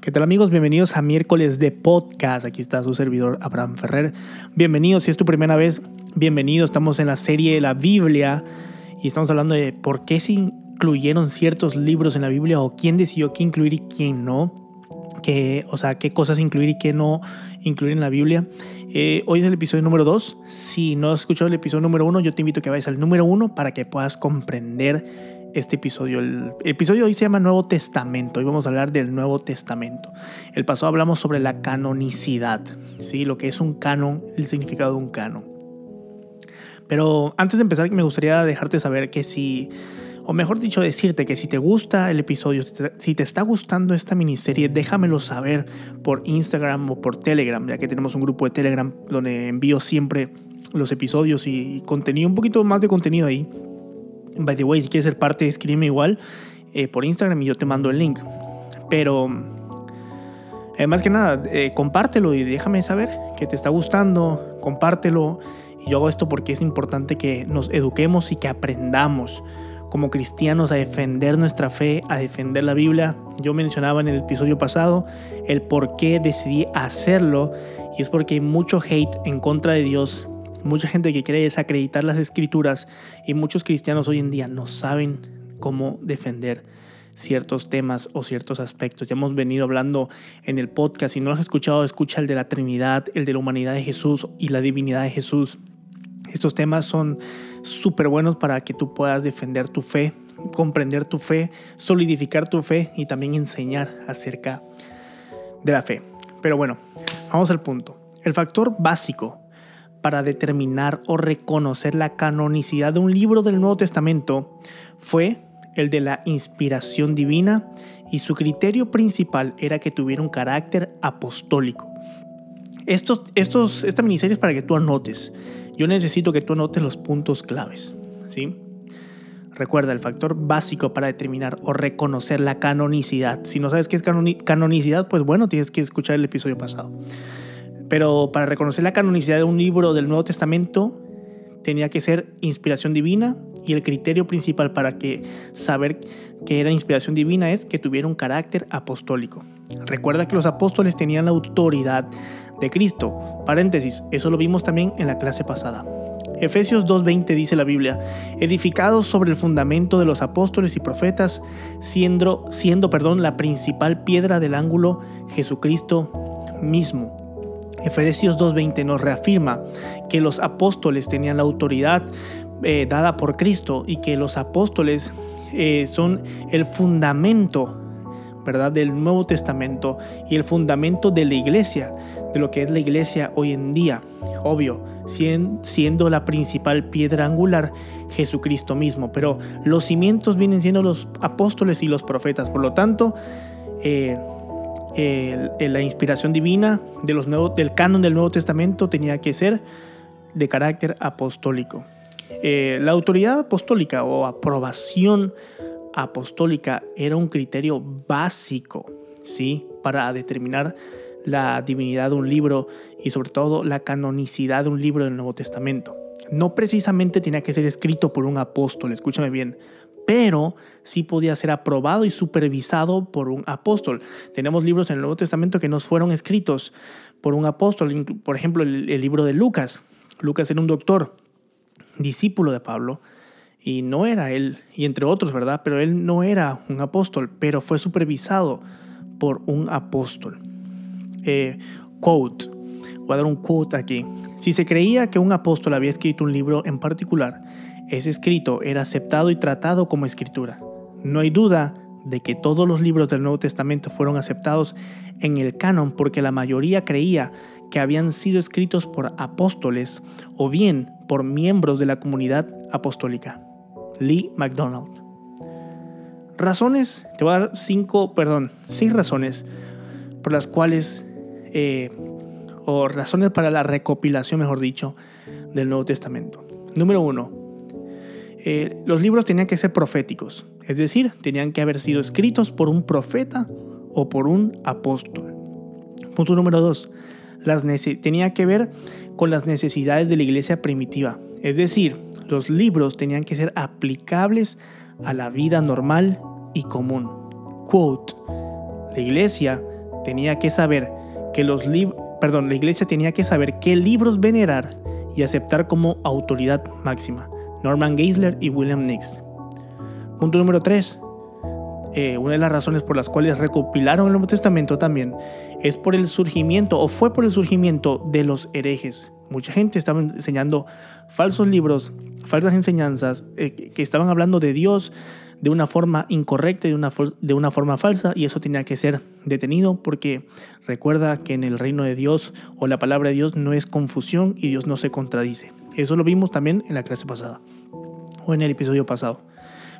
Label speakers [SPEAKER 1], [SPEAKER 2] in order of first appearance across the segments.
[SPEAKER 1] ¿Qué tal amigos? Bienvenidos a miércoles de podcast. Aquí está su servidor Abraham Ferrer. Bienvenidos, si es tu primera vez, bienvenido. Estamos en la serie de la Biblia y estamos hablando de por qué se incluyeron ciertos libros en la Biblia o quién decidió qué incluir y quién no. Que, o sea, qué cosas incluir y qué no incluir en la Biblia. Eh, hoy es el episodio número 2. Si no has escuchado el episodio número 1, yo te invito a que vayas al número 1 para que puedas comprender este episodio. El, episodio hoy se llama Nuevo Testamento. Hoy vamos a hablar del Nuevo Testamento. El pasado hablamos sobre la canonicidad, ¿sí? lo que es un canon, el significado de un canon. Pero antes de empezar, me gustaría dejarte saber que si, o mejor dicho, decirte que si te gusta el episodio, si te está gustando esta miniserie, déjamelo saber por Instagram o por Telegram, ya que tenemos un grupo de Telegram donde envío siempre los episodios y contenido, un poquito más de contenido ahí By the way, si quieres ser parte, escríbeme igual eh, por Instagram y yo te mando el link. Pero, además que nada, eh, compártelo y déjame saber que te está gustando, compártelo. Y yo hago esto porque es importante que nos eduquemos y que aprendamos como cristianos a defender nuestra fe, a defender la Biblia. Yo mencionaba en el episodio pasado el por qué decidí hacerlo y es porque hay mucho hate en contra de Dios mucha gente que quiere desacreditar las escrituras y muchos cristianos hoy en día no saben cómo defender ciertos temas o ciertos aspectos. Ya hemos venido hablando en el podcast, si no lo has escuchado, escucha el de la Trinidad, el de la humanidad de Jesús y la divinidad de Jesús. Estos temas son súper buenos para que tú puedas defender tu fe, comprender tu fe, solidificar tu fe y también enseñar acerca de la fe. Pero bueno, vamos al punto. El factor básico para determinar o reconocer la canonicidad de un libro del Nuevo Testamento fue el de la inspiración divina y su criterio principal era que tuviera un carácter apostólico. Estos, estos, esta miniserie es para que tú anotes. Yo necesito que tú anotes los puntos claves. ¿sí? Recuerda, el factor básico para determinar o reconocer la canonicidad. Si no sabes qué es canonicidad, pues bueno, tienes que escuchar el episodio pasado. Pero para reconocer la canonicidad de un libro del Nuevo Testamento tenía que ser inspiración divina y el criterio principal para saber que era inspiración divina es que tuviera un carácter apostólico. Recuerda que los apóstoles tenían la autoridad de Cristo. Paréntesis, eso lo vimos también en la clase pasada. Efesios 2.20 dice la Biblia, edificados sobre el fundamento de los apóstoles y profetas, siendo, siendo perdón, la principal piedra del ángulo Jesucristo mismo. Efesios 2.20 nos reafirma que los apóstoles tenían la autoridad eh, dada por Cristo y que los apóstoles eh, son el fundamento ¿verdad? del Nuevo Testamento y el fundamento de la iglesia, de lo que es la iglesia hoy en día. Obvio, siendo la principal piedra angular Jesucristo mismo, pero los cimientos vienen siendo los apóstoles y los profetas. Por lo tanto, eh, la inspiración divina de los nuevos, del canon del Nuevo Testamento tenía que ser de carácter apostólico. Eh, la autoridad apostólica o aprobación apostólica era un criterio básico ¿sí? para determinar la divinidad de un libro y sobre todo la canonicidad de un libro del Nuevo Testamento. No precisamente tenía que ser escrito por un apóstol, escúchame bien, pero sí podía ser aprobado y supervisado por un apóstol. Tenemos libros en el Nuevo Testamento que nos fueron escritos por un apóstol, por ejemplo, el, libro de Lucas. Lucas era un doctor, discípulo de Pablo, y no era él, y entre otros, ¿verdad? Pero él no era un apóstol, pero fue supervisado por un apóstol. Eh, quote, voy a dar un quote aquí. Si se creía que un apóstol había escrito un libro en particular, ese escrito era aceptado y tratado como escritura. No hay duda de que todos los libros del Nuevo Testamento fueron aceptados en el canon porque la mayoría creía que habían sido escritos por apóstoles o bien por miembros de la comunidad apostólica. Lee MacDonald. Razones, te voy a dar cinco, perdón, seis razones por las cuales, eh, o razones para la recopilación, mejor dicho, del Nuevo Testamento. Número uno, eh, los libros tenían que ser proféticos, es decir, tenían que haber sido escritos por un profeta o por un apóstol. Punto número dos, las tenía que ver con las necesidades de la iglesia primitiva, es decir, los libros tenían que ser aplicables a la vida normal y común. Quote, la iglesia tenía que saber que los la iglesia tenía que saber qué libros venerar y aceptar como autoridad máxima. Norman Geisler y William Nix. Punto número 3. Eh, una de las razones por las cuales recopilaron el Nuevo Testamento también es por el surgimiento o fue por el surgimiento de los herejes. Mucha gente estaba enseñando falsos libros, falsas enseñanzas, eh, que estaban hablando de Dios de una forma incorrecta, de una, de una forma falsa, y eso tenía que ser detenido porque recuerda que en el reino de Dios o la palabra de Dios no es confusión y Dios no se contradice. Eso lo vimos también en la clase pasada o en el episodio pasado.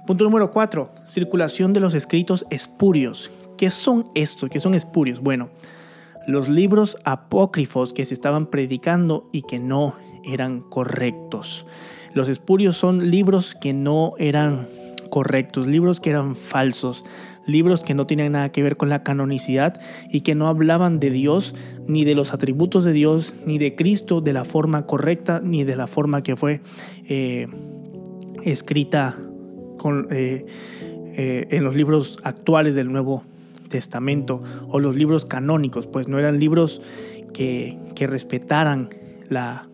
[SPEAKER 1] Punto número 4. Circulación de los escritos espurios. ¿Qué son estos? ¿Qué son espurios? Bueno, los libros apócrifos que se estaban predicando y que no eran correctos. Los espurios son libros que no eran correctos, libros que eran falsos, libros que no tenían nada que ver con la canonicidad y que no hablaban de Dios, ni de los atributos de Dios, ni de Cristo de la forma correcta, ni de la forma que fue eh, escrita con, eh, eh, en los libros actuales del Nuevo Testamento o los libros canónicos, pues no eran libros que, que respetaran la,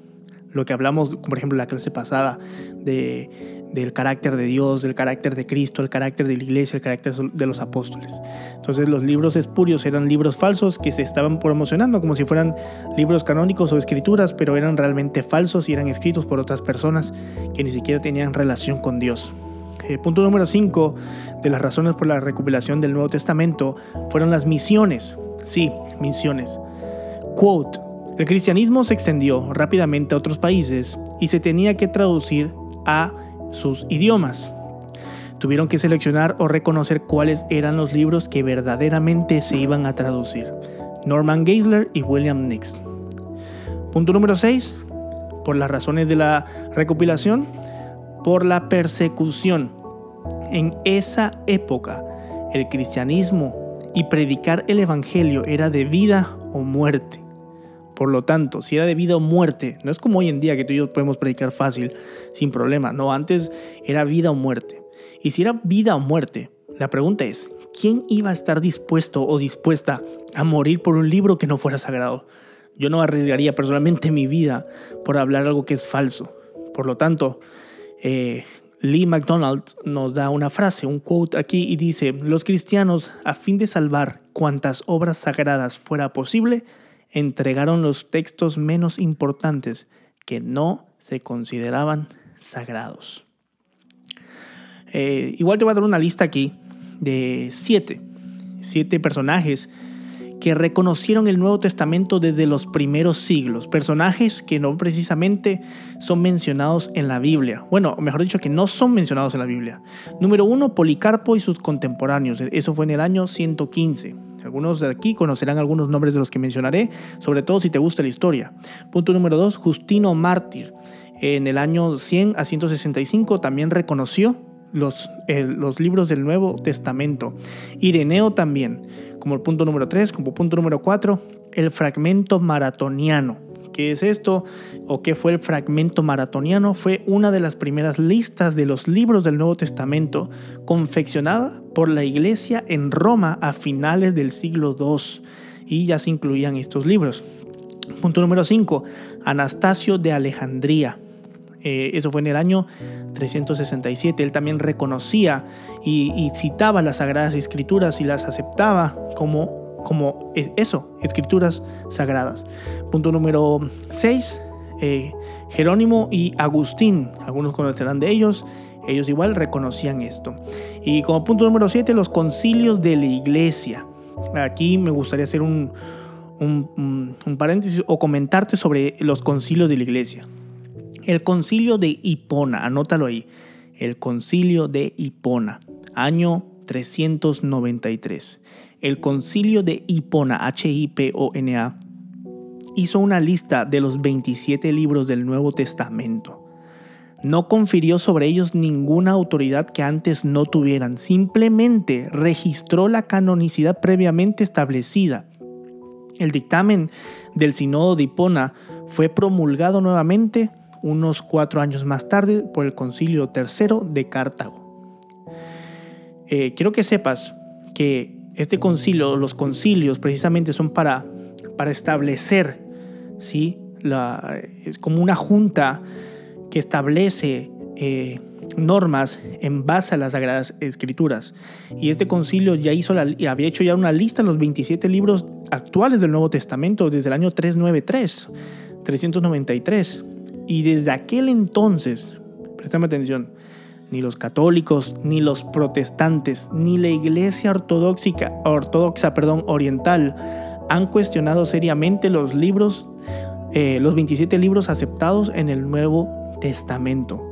[SPEAKER 1] lo que hablamos, por ejemplo, la clase pasada de del carácter de Dios, del carácter de Cristo, el carácter de la iglesia, el carácter de los apóstoles. Entonces los libros espurios eran libros falsos que se estaban promocionando como si fueran libros canónicos o escrituras, pero eran realmente falsos y eran escritos por otras personas que ni siquiera tenían relación con Dios. Eh, punto número 5 de las razones por la recopilación del Nuevo Testamento fueron las misiones. Sí, misiones. Quote. El cristianismo se extendió rápidamente a otros países y se tenía que traducir a sus idiomas. Tuvieron que seleccionar o reconocer cuáles eran los libros que verdaderamente se iban a traducir. Norman Geisler y William Nix. Punto número 6. Por las razones de la recopilación, por la persecución. En esa época, el cristianismo y predicar el Evangelio era de vida o muerte. Por lo tanto, si era de vida o muerte, no es como hoy en día que tú y yo podemos predicar fácil, sin problema. No, antes era vida o muerte. Y si era vida o muerte, la pregunta es, ¿quién iba a estar dispuesto o dispuesta a morir por un libro que no fuera sagrado? Yo no arriesgaría personalmente mi vida por hablar algo que es falso. Por lo tanto, eh, Lee McDonald nos da una frase, un quote aquí y dice, los cristianos, a fin de salvar cuantas obras sagradas fuera posible, entregaron los textos menos importantes que no se consideraban sagrados. Eh, igual te voy a dar una lista aquí de siete, siete personajes que reconocieron el Nuevo Testamento desde los primeros siglos, personajes que no precisamente son mencionados en la Biblia, bueno, mejor dicho, que no son mencionados en la Biblia. Número uno, Policarpo y sus contemporáneos, eso fue en el año 115. Algunos de aquí conocerán algunos nombres de los que mencionaré, sobre todo si te gusta la historia. Punto número 2, Justino Mártir. En el año 100 a 165 también reconoció los, los libros del Nuevo Testamento. Ireneo también. Como el punto número 3, como punto número 4, el fragmento maratoniano. ¿Qué es esto? ¿O qué fue el fragmento maratoniano? Fue una de las primeras listas de los libros del Nuevo Testamento confeccionada por la iglesia en Roma a finales del siglo II y ya se incluían estos libros. Punto número 5. Anastasio de Alejandría. Eh, eso fue en el año 367. Él también reconocía y, y citaba las Sagradas Escrituras y las aceptaba como como eso, escrituras sagradas. Punto número 6, eh, Jerónimo y Agustín, algunos conocerán de ellos, ellos igual reconocían esto. Y como punto número 7, los concilios de la iglesia. Aquí me gustaría hacer un, un, paréntesis o comentarte sobre los concilios de la iglesia. El concilio de Hipona, anótalo ahí. El concilio de Hipona, año 393 el concilio de Hipona, H-I-P-O-N-A, hizo una lista de los 27 libros del Nuevo Testamento. No confirió sobre ellos ninguna autoridad que antes no tuvieran, simplemente registró la canonicidad previamente establecida. El dictamen del Sínodo de Hipona fue promulgado nuevamente unos cuatro años más tarde por el Concilio III de Cartago. Eh, quiero que sepas que este concilio, los concilios precisamente son para, para establecer, ¿sí? Es como una junta que establece eh, normas en base a las Sagradas Escrituras. Y este concilio ya hizo había hecho ya una lista de los 27 libros actuales del Nuevo Testamento desde el año 393, 393. Y desde aquel entonces, préstame atención, ni los católicos, ni los protestantes, ni la iglesia ortodoxa, ortodoxa perdón, oriental han cuestionado seriamente los libros, eh, los 27 libros aceptados en el Nuevo Testamento.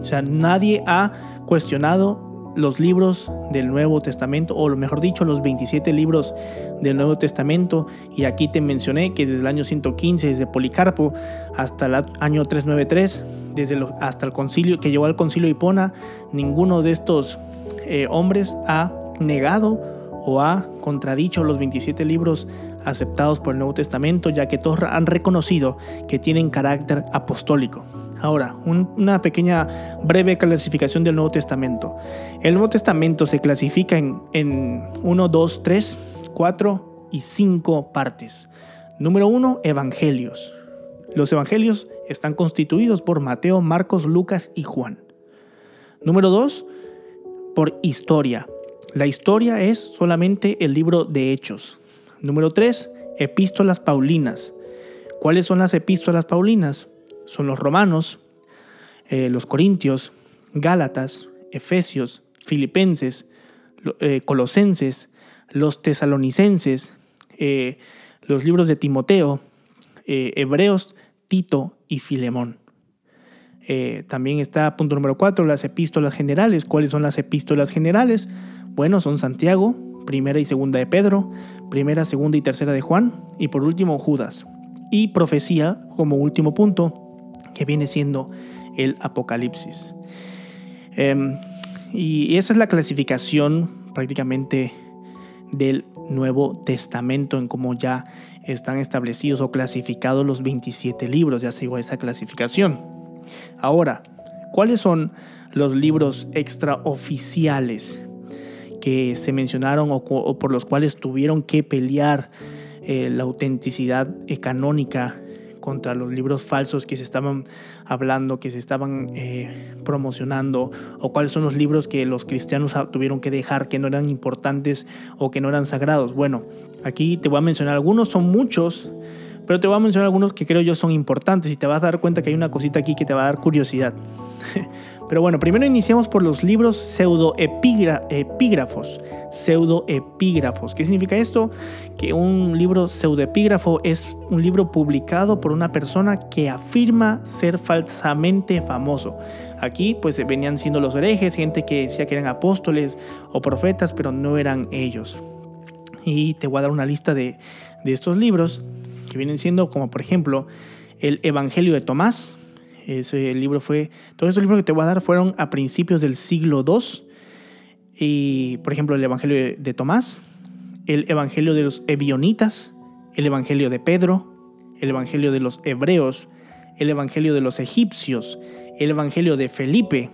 [SPEAKER 1] O sea, nadie ha cuestionado los libros del Nuevo Testamento, o mejor dicho, los 27 libros del Nuevo Testamento. Y aquí te mencioné que desde el año 115, desde Policarpo hasta el año 393, desde hasta el concilio que llevó al concilio de Hipona, ninguno de estos eh, hombres ha negado o ha contradicho los 27 libros aceptados por el Nuevo Testamento, ya que todos han reconocido que tienen carácter apostólico. Ahora, una pequeña breve clasificación del Nuevo Testamento. El Nuevo Testamento se clasifica en, en 1, 2, 3, 4 y 5 partes. Número 1, Evangelios. Los Evangelios están constituidos por Mateo, Marcos, Lucas y Juan. Número 2, por historia. La historia es solamente el libro de Hechos. Número 3, epístolas paulinas. ¿Cuáles son las epístolas paulinas? Son los romanos, eh, los corintios, gálatas, efesios, filipenses, eh, colosenses, los tesalonicenses, eh, los libros de Timoteo, hebreos, Tito y Filemón. también está punto número 4, las epístolas generales. ¿Cuáles son las epístolas generales? Bueno, son Santiago, primera y segunda de Pedro, primera, segunda y tercera de Juan, y por último Judas. Y profecía como último punto, que viene siendo el Apocalipsis. Em, y esa es la clasificación prácticamente del Nuevo Testamento en cómo ya están establecidos o clasificados los 27 libros, ya sigo esa clasificación. Ahora, ¿cuáles son los libros extraoficiales que se mencionaron o, por los cuales tuvieron que pelear eh, la autenticidad canónica contra los libros falsos que se estaban hablando, que se estaban eh, promocionando, o cuáles son los libros que los cristianos tuvieron que dejar, que no eran importantes o que no eran sagrados. Bueno, aquí te voy a mencionar algunos, son muchos, pero te voy a mencionar algunos que creo yo son importantes y te vas a dar cuenta que hay una cosita aquí que te va a dar curiosidad. Pero bueno, primero iniciamos por los libros pseudoepígrafos. Pseudoepígrafos. ¿Qué significa esto? Que un libro pseudoepígrafo es un libro publicado por una persona que afirma ser falsamente famoso. Aquí pues venían siendo los herejes, gente que decía que eran apóstoles o profetas, pero no eran ellos. Y te voy a dar una lista de, de estos libros que vienen siendo como por ejemplo el Evangelio de Tomás, ese libro fue, todos estos libros que te voy a dar fueron a principios del siglo II. Y, por ejemplo, el Evangelio de Tomás, el Evangelio de los Ebionitas, el Evangelio de Pedro, el Evangelio de los Hebreos, el Evangelio de los Egipcios, el Evangelio de Felipe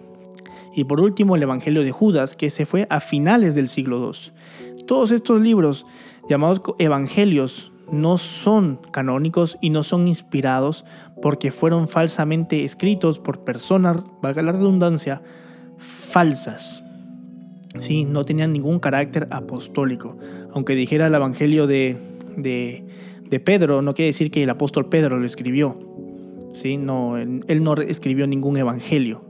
[SPEAKER 1] y por último el Evangelio de Judas, que se fue a finales del siglo II. Todos estos libros, llamados Evangelios, no son canónicos y no son inspirados porque fueron falsamente escritos por personas, valga la redundancia, falsas. Sí, no tenían ningún carácter apostólico. Aunque dijera el Evangelio de, de, Pedro, no quiere decir que el apóstol Pedro lo escribió. ¿sí? No, él no escribió ningún evangelio.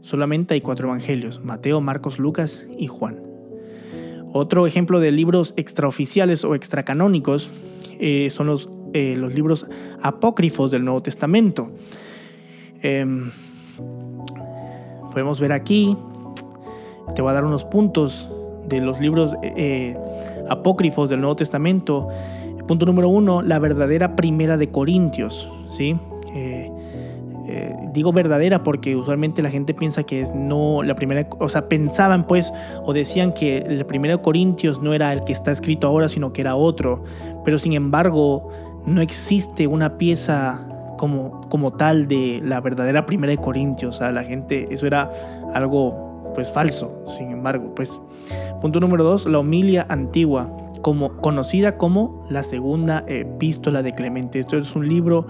[SPEAKER 1] Solamente hay cuatro evangelios, Mateo, Marcos, Lucas y Juan. Otro ejemplo de libros extraoficiales o extracanónicos eh, son los, eh, los libros apócrifos del Nuevo Testamento. Em, podemos ver aquí, te voy a dar unos puntos de los libros eh, apócrifos del Nuevo Testamento. Punto número uno, la verdadera primera de Corintios. ¿sí? Digo verdadera porque usualmente la gente piensa que es no la primera, o sea, pensaban pues o decían que el primero Corintios no era el que está escrito ahora, sino que era otro, pero sin embargo no existe una pieza como, como tal de la verdadera primera de Corintios, o sea, la gente, eso era algo pues falso, sin embargo, pues Punto número dos, la homilia antigua, como, conocida como la segunda epístola de Clemente. Esto es un libro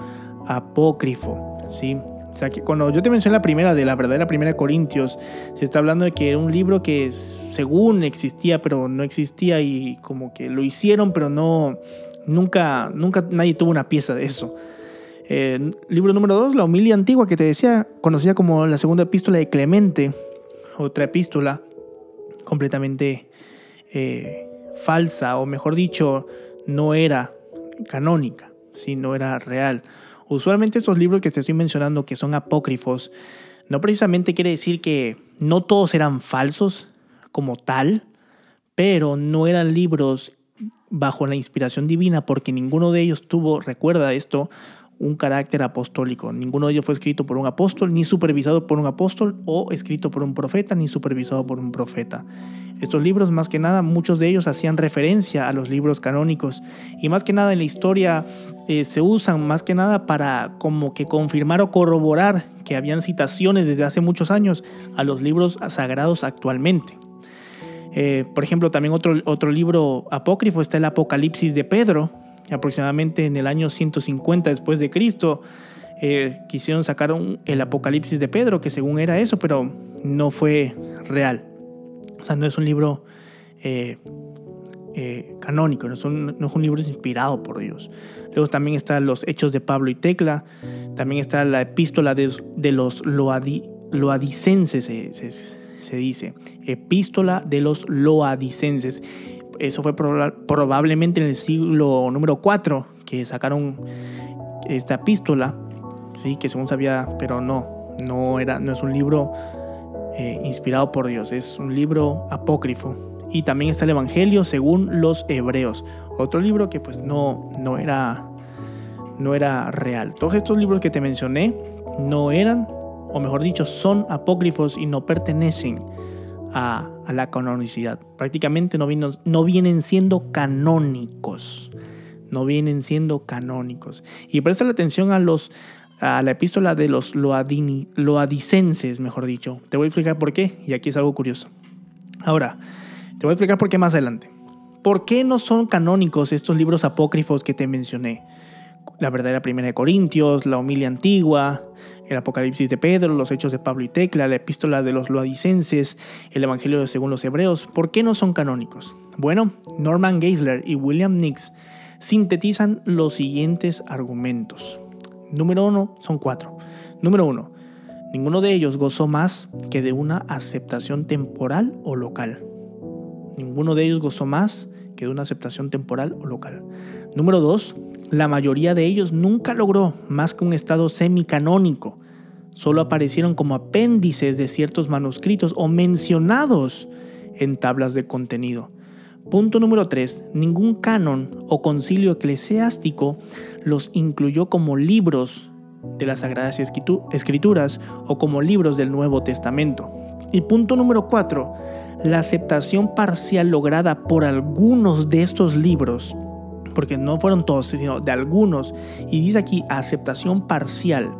[SPEAKER 1] apócrifo, ¿sí? O sea, que cuando yo te mencioné la primera, de la verdadera primera Corintios, se está hablando de que era un libro que según existía, pero no existía y como que lo hicieron, pero no, nunca, nunca nadie tuvo una pieza de eso. Eh, libro número dos, la homilia antigua que te decía, conocida como la segunda epístola de Clemente, otra epístola completamente eh, falsa, o mejor dicho, no era canónica, ¿sí? no era real. Usualmente estos libros que te estoy mencionando, que son apócrifos, no precisamente quiere decir que no todos eran falsos como tal, pero no eran libros bajo la inspiración divina porque ninguno de ellos tuvo, recuerda esto, un carácter apostólico. Ninguno de ellos fue escrito por un apóstol, ni supervisado por un apóstol, o escrito por un profeta, ni supervisado por un profeta. Estos libros, más que nada, muchos de ellos hacían referencia a los libros canónicos y más que nada en la historia eh, se usan más que nada para como que confirmar o corroborar que habían citaciones desde hace muchos años a los libros sagrados actualmente. Eh, por ejemplo, también otro, otro libro apócrifo está el Apocalipsis de Pedro, aproximadamente en el año 150 después de Cristo. Eh, quisieron sacar el Apocalipsis de Pedro, que según era eso, pero no fue real. O sea, no es un libro eh, eh, canónico, no es, un, no es, un, libro inspirado por Dios. Luego también están los Hechos de Pablo y Tecla, también está la epístola de, de los Loadi, Loadicenses, se, se, se, dice, epístola de los Loadicenses. Eso fue probablemente en el siglo número 4 que sacaron esta epístola, sí, que según sabía, pero no, no, era, no es un libro eh, inspirado por Dios, es un libro apócrifo. Y también está el Evangelio según los hebreos, otro libro que pues no, no, era, no era real. Todos estos libros que te mencioné no eran, o mejor dicho, son apócrifos y no pertenecen a, la canonicidad. Prácticamente no, no vienen siendo canónicos no vienen siendo canónicos. Y presta la atención a los a la epístola de los loadini, loadicenses, mejor dicho. Te voy a explicar por qué, y aquí es algo curioso. Ahora, te voy a explicar por qué más adelante. ¿Por qué no son canónicos estos libros apócrifos que te mencioné? La verdadera primera de Corintios, la homilia antigua, el Apocalipsis de Pedro, los Hechos de Pablo y Tecla, la epístola de los loadicenses, el Evangelio según los Hebreos. ¿Por qué no son canónicos? Bueno, Norman Geisler y William Nix sintetizan los siguientes argumentos. Número uno, son cuatro. Número uno, ninguno de ellos gozó más que de una aceptación temporal o local. Ninguno de ellos gozó más que de una aceptación temporal o local. Número dos, la mayoría de ellos nunca logró más que un estado semicanónico. Solo aparecieron como apéndices de ciertos manuscritos o mencionados en tablas de contenido. Punto número 3. Ningún canon o concilio eclesiástico los incluyó como libros de las Sagradas Escrituras o como libros del Nuevo Testamento. Y punto número 4. La aceptación parcial lograda por algunos de estos libros, porque no fueron todos, sino de algunos, y dice aquí aceptación parcial,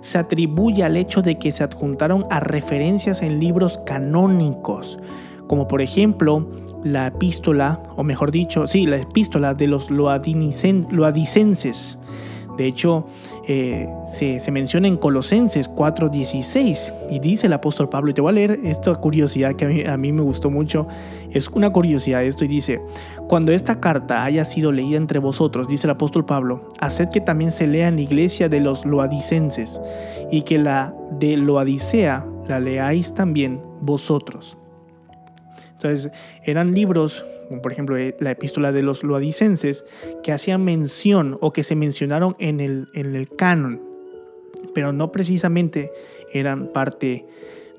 [SPEAKER 1] se atribuye al hecho de que se adjuntaron a referencias en libros canónicos, como por ejemplo la epístola, o mejor dicho, sí, la epístola de los loadicenses. De hecho, eh, se, menciona en Colosenses 4:16 y dice el apóstol Pablo, y te voy a leer esta curiosidad que a mí, a mí, me gustó mucho, es una curiosidad esto y dice, cuando esta carta haya sido leída entre vosotros, dice el apóstol Pablo, haced que también se lea en la iglesia de los loadicenses y que la de Loadicea la leáis también vosotros. Entonces, eran libros, como por ejemplo eh, la epístola de los loadicenses, que hacían mención o que se mencionaron en el, en el canon, pero no precisamente eran parte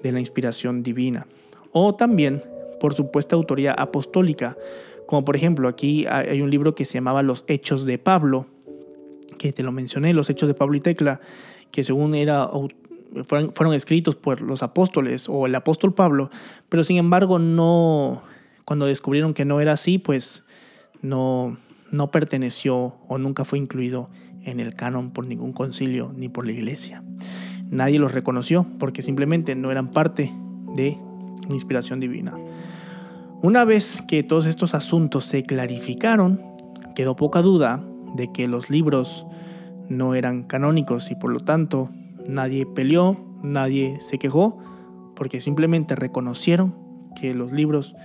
[SPEAKER 1] de la inspiración divina. O también por supuesta autoría apostólica, como por ejemplo aquí hay un libro que se llamaba Los Hechos de Pablo, que te lo mencioné, Los Hechos de Pablo y Tecla, que según era fueron, escritos por los apóstoles o el apóstol Pablo, pero sin embargo no, cuando descubrieron que no era así, pues no, no perteneció o nunca fue incluido en el canon por ningún concilio ni por la iglesia. Nadie los reconoció porque simplemente no eran parte de la inspiración divina. Una vez que todos estos asuntos se clarificaron, quedó poca duda de que los libros no eran canónicos y por lo tanto nadie peleó, nadie se quejó, porque simplemente reconocieron que los libros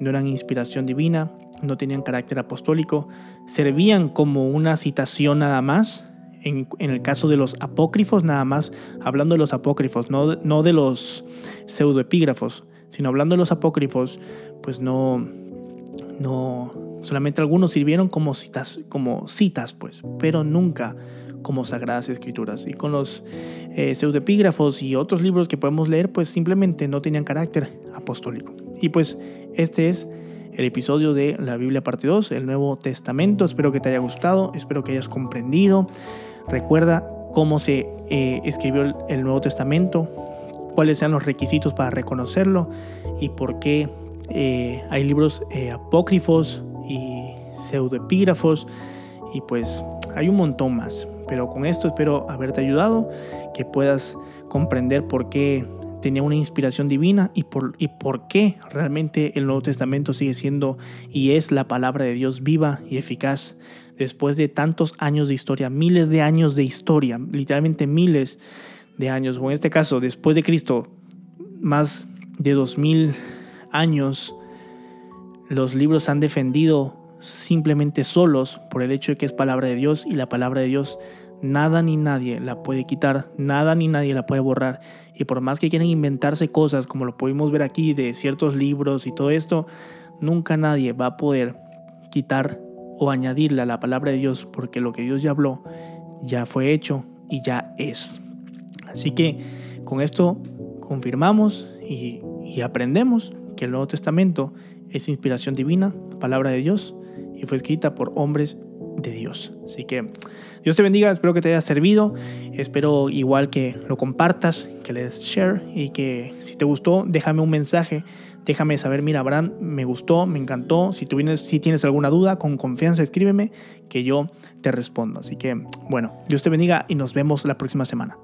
[SPEAKER 1] no eran inspiración divina, no tenían carácter apostólico, servían como una citación nada más, en, el caso de los apócrifos nada más, hablando de los apócrifos, no, no de los pseudoepígrafos, sino hablando de los apócrifos, pues no, no, solamente algunos sirvieron como citas, como citas, pues, pero nunca como sagradas escrituras. Y con los eh, pseudoepígrafos y otros libros que podemos leer, pues simplemente no tenían carácter apostólico. Y pues este es el episodio de la Biblia parte 2, el Nuevo Testamento. Espero que te haya gustado, espero que hayas comprendido. Recuerda cómo se eh, escribió el, Nuevo Testamento, cuáles sean los requisitos para reconocerlo y por qué eh, hay libros eh, apócrifos y pseudoepígrafos y pues hay un montón más. Pero con esto espero haberte ayudado, que puedas comprender por qué tenía una inspiración divina y por, y por qué realmente el Nuevo Testamento sigue siendo y es la palabra de Dios viva y eficaz después de tantos años de historia, miles de años de historia, literalmente miles de años, o en este caso, después de Cristo, más de dos mil años, los libros han defendido simplemente solos por el hecho de que es palabra de Dios y la palabra de Dios nada ni nadie la puede quitar, nada ni nadie la puede borrar. Y por más que quieran inventarse cosas, como lo pudimos ver aquí de ciertos libros y todo esto, nunca nadie va a poder quitar o añadirle a la palabra de Dios, porque lo que Dios ya habló ya fue hecho y ya es. Así que con esto confirmamos y, y aprendemos que el Nuevo Testamento es inspiración divina, palabra de Dios, y fue escrita por hombres de Dios. Así que Dios te bendiga, espero que te haya servido, espero igual que lo compartas, que le des share y que si te gustó, déjame un mensaje, déjame saber, mira, Abraham, me gustó, me encantó, si, tú vienes, si tienes alguna duda, con confianza escríbeme, que yo te respondo. Así que, bueno, Dios te bendiga y nos vemos la próxima semana.